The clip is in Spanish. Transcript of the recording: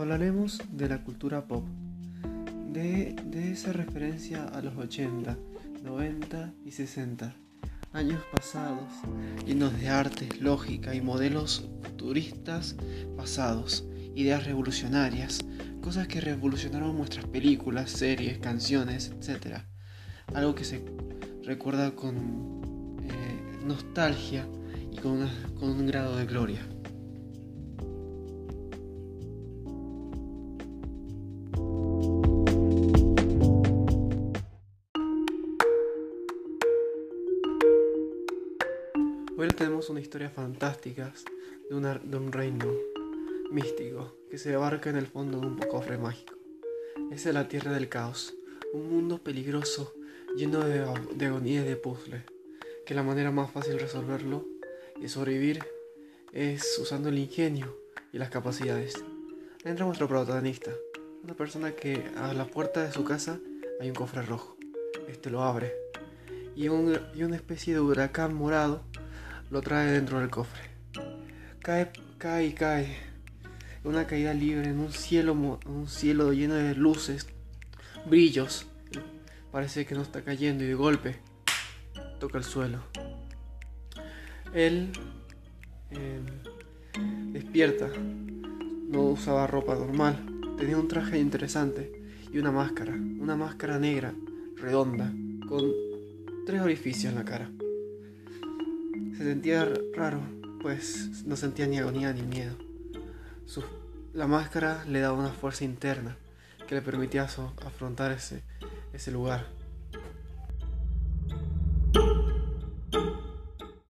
hablaremos de la cultura pop, de, esa referencia a los 80, 90 y 60, años pasados, llenos de arte, lógica y modelos futuristas pasados, ideas revolucionarias, cosas que revolucionaron nuestras películas, series, canciones, etc. Algo que se recuerda con eh, nostalgia y con un grado de gloria. Hoy tenemos una historia fantástica de, un reino místico que se abarca en el fondo de un cofre mágico. Es la tierra del caos, un mundo peligroso lleno de, de agonía y de puzzles, que la manera más fácil de resolverlo y sobrevivir es usando el ingenio y las capacidades. Entra nuestro protagonista, una persona que a la puerta de su casa hay un cofre rojo. Este lo abre y, y una especie de huracán morado lo trae dentro del cofre. Cae, cae y cae. Una caída libre en un cielo, un cielo lleno de luces, brillos. Parece que no está cayendo y de golpe toca el suelo. Él em, despierta. No usaba ropa normal. Tenía un traje interesante y una máscara. Una máscara negra, redonda, con tres orificios en la cara. Se sentía raro, pues no sentía ni agonía ni miedo. la máscara le daba una fuerza interna que le permitía afrontar ese, ese lugar.